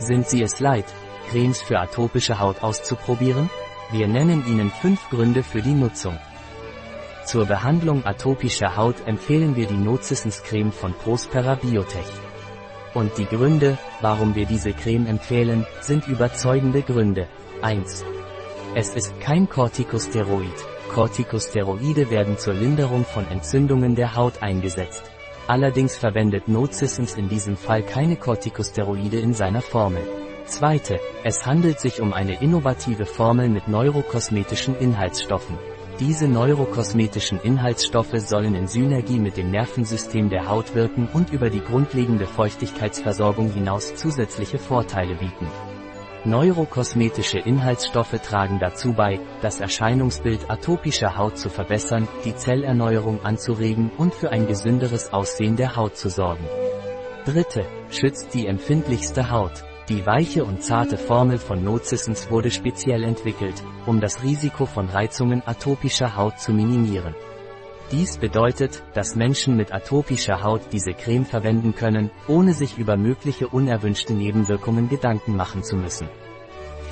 Sind Sie es leid, Cremes für atopische Haut auszuprobieren? Wir nennen Ihnen fünf Gründe für die Nutzung. Zur Behandlung atopischer Haut empfehlen wir die Nocissens Creme von Prospera Biotech. Und die Gründe, warum wir diese Creme empfehlen, sind überzeugende Gründe. 1. Es ist kein Corticosteroid. Corticosteroide werden zur Linderung von Entzündungen der Haut eingesetzt. Allerdings verwendet Nocissens in diesem Fall keine Corticosteroide in seiner Formel. Zweite, es handelt sich um eine innovative Formel mit neurokosmetischen Inhaltsstoffen. Diese neurokosmetischen Inhaltsstoffe sollen in Synergie mit dem Nervensystem der Haut wirken und über die grundlegende Feuchtigkeitsversorgung hinaus zusätzliche Vorteile bieten. Neurokosmetische Inhaltsstoffe tragen dazu bei, das Erscheinungsbild atopischer Haut zu verbessern, die Zellerneuerung anzuregen und für ein gesünderes Aussehen der Haut zu sorgen. Dritte, schützt die empfindlichste Haut. Die weiche und zarte Formel von Nocissens wurde speziell entwickelt, um das Risiko von Reizungen atopischer Haut zu minimieren. Dies bedeutet, dass Menschen mit atopischer Haut diese Creme verwenden können, ohne sich über mögliche unerwünschte Nebenwirkungen Gedanken machen zu müssen.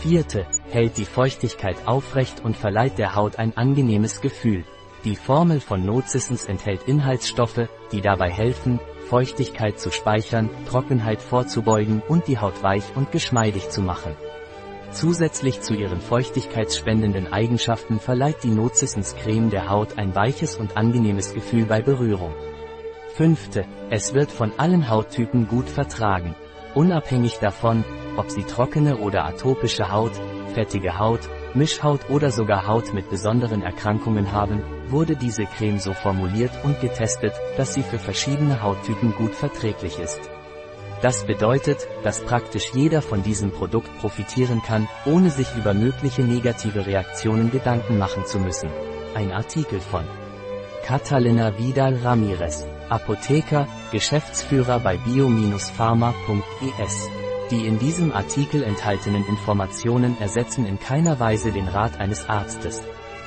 Vierte, hält die Feuchtigkeit aufrecht und verleiht der Haut ein angenehmes Gefühl. Die Formel von Nocissens enthält Inhaltsstoffe, die dabei helfen, Feuchtigkeit zu speichern, Trockenheit vorzubeugen und die Haut weich und geschmeidig zu machen. Zusätzlich zu ihren feuchtigkeitsspendenden Eigenschaften verleiht die Nocissens Creme der Haut ein weiches und angenehmes Gefühl bei Berührung. Fünfte, es wird von allen Hauttypen gut vertragen. Unabhängig davon, ob sie trockene oder atopische Haut, fettige Haut, Mischhaut oder sogar Haut mit besonderen Erkrankungen haben, wurde diese Creme so formuliert und getestet, dass sie für verschiedene Hauttypen gut verträglich ist. Das bedeutet, dass praktisch jeder von diesem Produkt profitieren kann, ohne sich über mögliche negative Reaktionen Gedanken machen zu müssen. Ein Artikel von Catalina Vidal Ramirez, Apotheker, Geschäftsführer bei bio-pharma.es. Die in diesem Artikel enthaltenen Informationen ersetzen in keiner Weise den Rat eines Arztes.